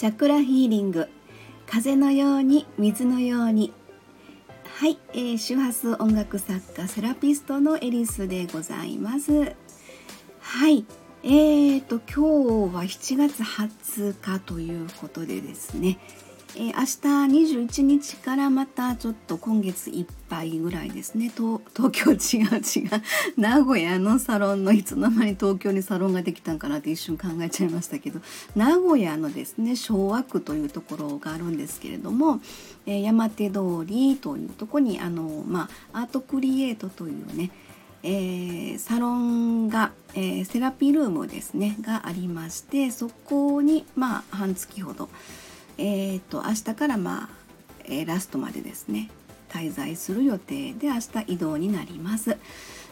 チャクラヒーリング。風のように水のように。はい、えー、周波数音楽作家セラピストのエリスでございます。はいえーと今日は7月20日ということでですね。えー、明日21日からまたちょっと今月いっぱいぐらいですね。東京違う違う。名古屋のサロンのいつの間に東京にサロンができたんかなって一瞬考えちゃいましたけど。名古屋のですね昭和区というところがあるんですけれども、えー、山手通りというとこにあの、まあ、アートクリエイトというねえー、サロンが、えー、セラピールームですねがありましてそこにまあ半月ほど、えーと、明日からまあ、えー、ラストまでですね滞在する予定で明日移動になります。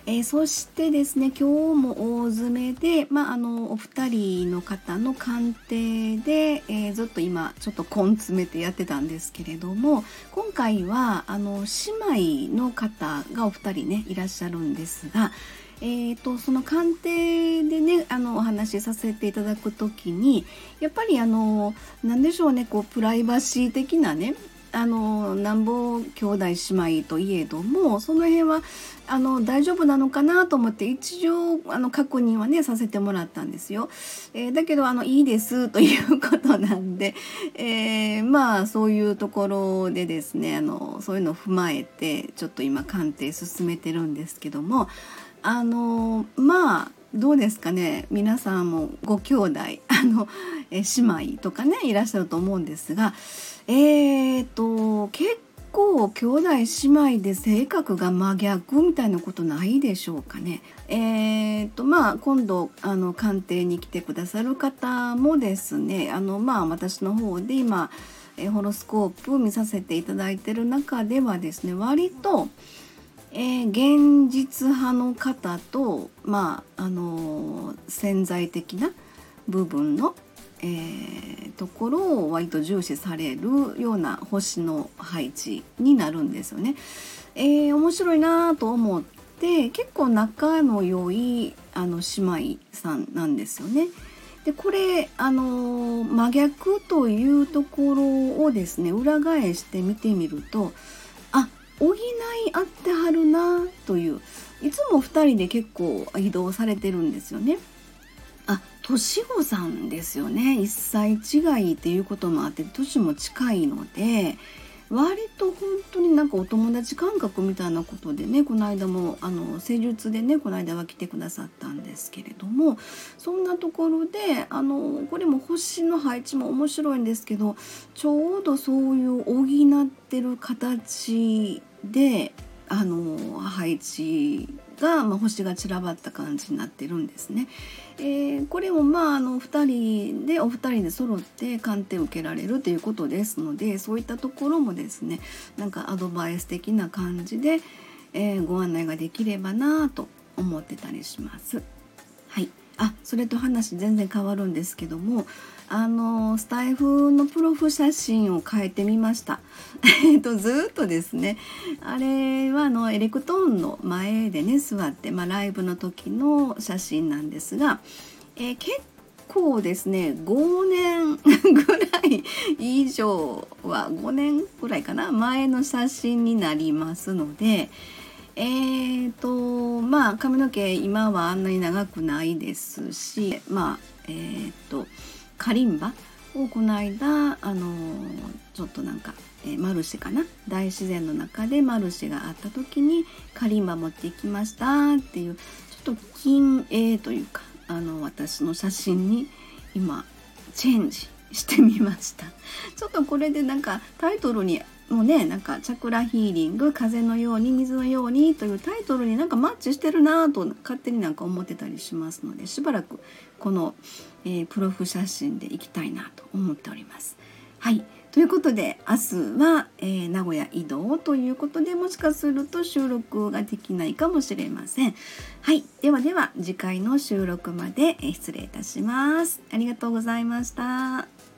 えー、そしてですね今日も大詰めで、まあ、あのお二人の方の鑑定で、えー、ずっと今ちょっと根詰めてやってたんですけれども今回はあの姉妹の方がお二人ねいらっしゃるんですが、えーと、その鑑定でねあのお話しさせていただく時にやっぱりあの何でしょうねこうプライバシー的なねあのなんぼ兄弟姉妹といえどもその辺はあの大丈夫なのかなと思って一応あの確認はねさせてもらったんですよ。えー、だけどあのいいですということなんで、えー、まあそういうところでですねあのそういうのを踏まえてちょっと今鑑定進めてるんですけどもあのまあどうですかね皆さんもご兄弟あのえ姉妹とかねいらっしゃると思うんですがえーと結構兄弟姉妹で性格が真逆みたいなことないでしょうかね。えーとまあ今度あの鑑定に来てくださる方もですねあのまあ私の方で今えホロスコープ見させていただいてる中ではですね割とえー、現実派の方と、まああのー、潜在的な部分の、えー、ところを割と重視されるような星の配置になるんですよね。えー、面白いなと思って結構仲の良いあの姉妹さんなんですよね。でこれあの真逆というところをですね裏返して見てみるとあ補い合ってはるなといういつも2人で結構移動されてるんですよね。あ年子さんですよね。1歳違いっていうこともあって年も近いので割と本当になんかお友達感覚みたいなことでねこの間もあの施術でねこの間は来てくださったんですけれどもそんなところであのこれも星の配置も面白いんですけどちょうどそういう補ってる形であの配置が、まあ、星が散らばった感じになってるんですね。えー、これをまああの2人でお二人で揃って鑑定を受けられるということですのでそういったところもですねなんかアドバイス的な感じで、えー、ご案内ができればなと思ってたりします。はいあそれと話全然変わるんですけどもあのスタイフのプロフ写真を変えてみました。えっとずっとですねあれはあのエレクトーンの前でね座って、まあ、ライブの時の写真なんですが、えー、結構ですね5年 ぐらい以上は5年ぐらいかな前の写真になりますのでえーとまあ髪の毛今はあんなに長くないですしまあえーとカリンバをこの間あのちょっとなんか、えー、マルシェかな？大自然の中でマルシェがあった時にカリンバ持ってきましたっていうちょっと金鋭というかあの私の写真に今チェンジしてみましたちょっとこれでなんかタイトルにもうねなんか「チャクラヒーリング風のように水のように」というタイトルになんかマッチしてるなと勝手になんか思ってたりしますのでしばらくこの、えー、プロフ写真でいきたいなと思っております。はいということで明日は、えー、名古屋移動ということでもしかすると収録ができないかもしれません。はい、ではでは次回の収録まで、え失礼いたします。ありがとうございました。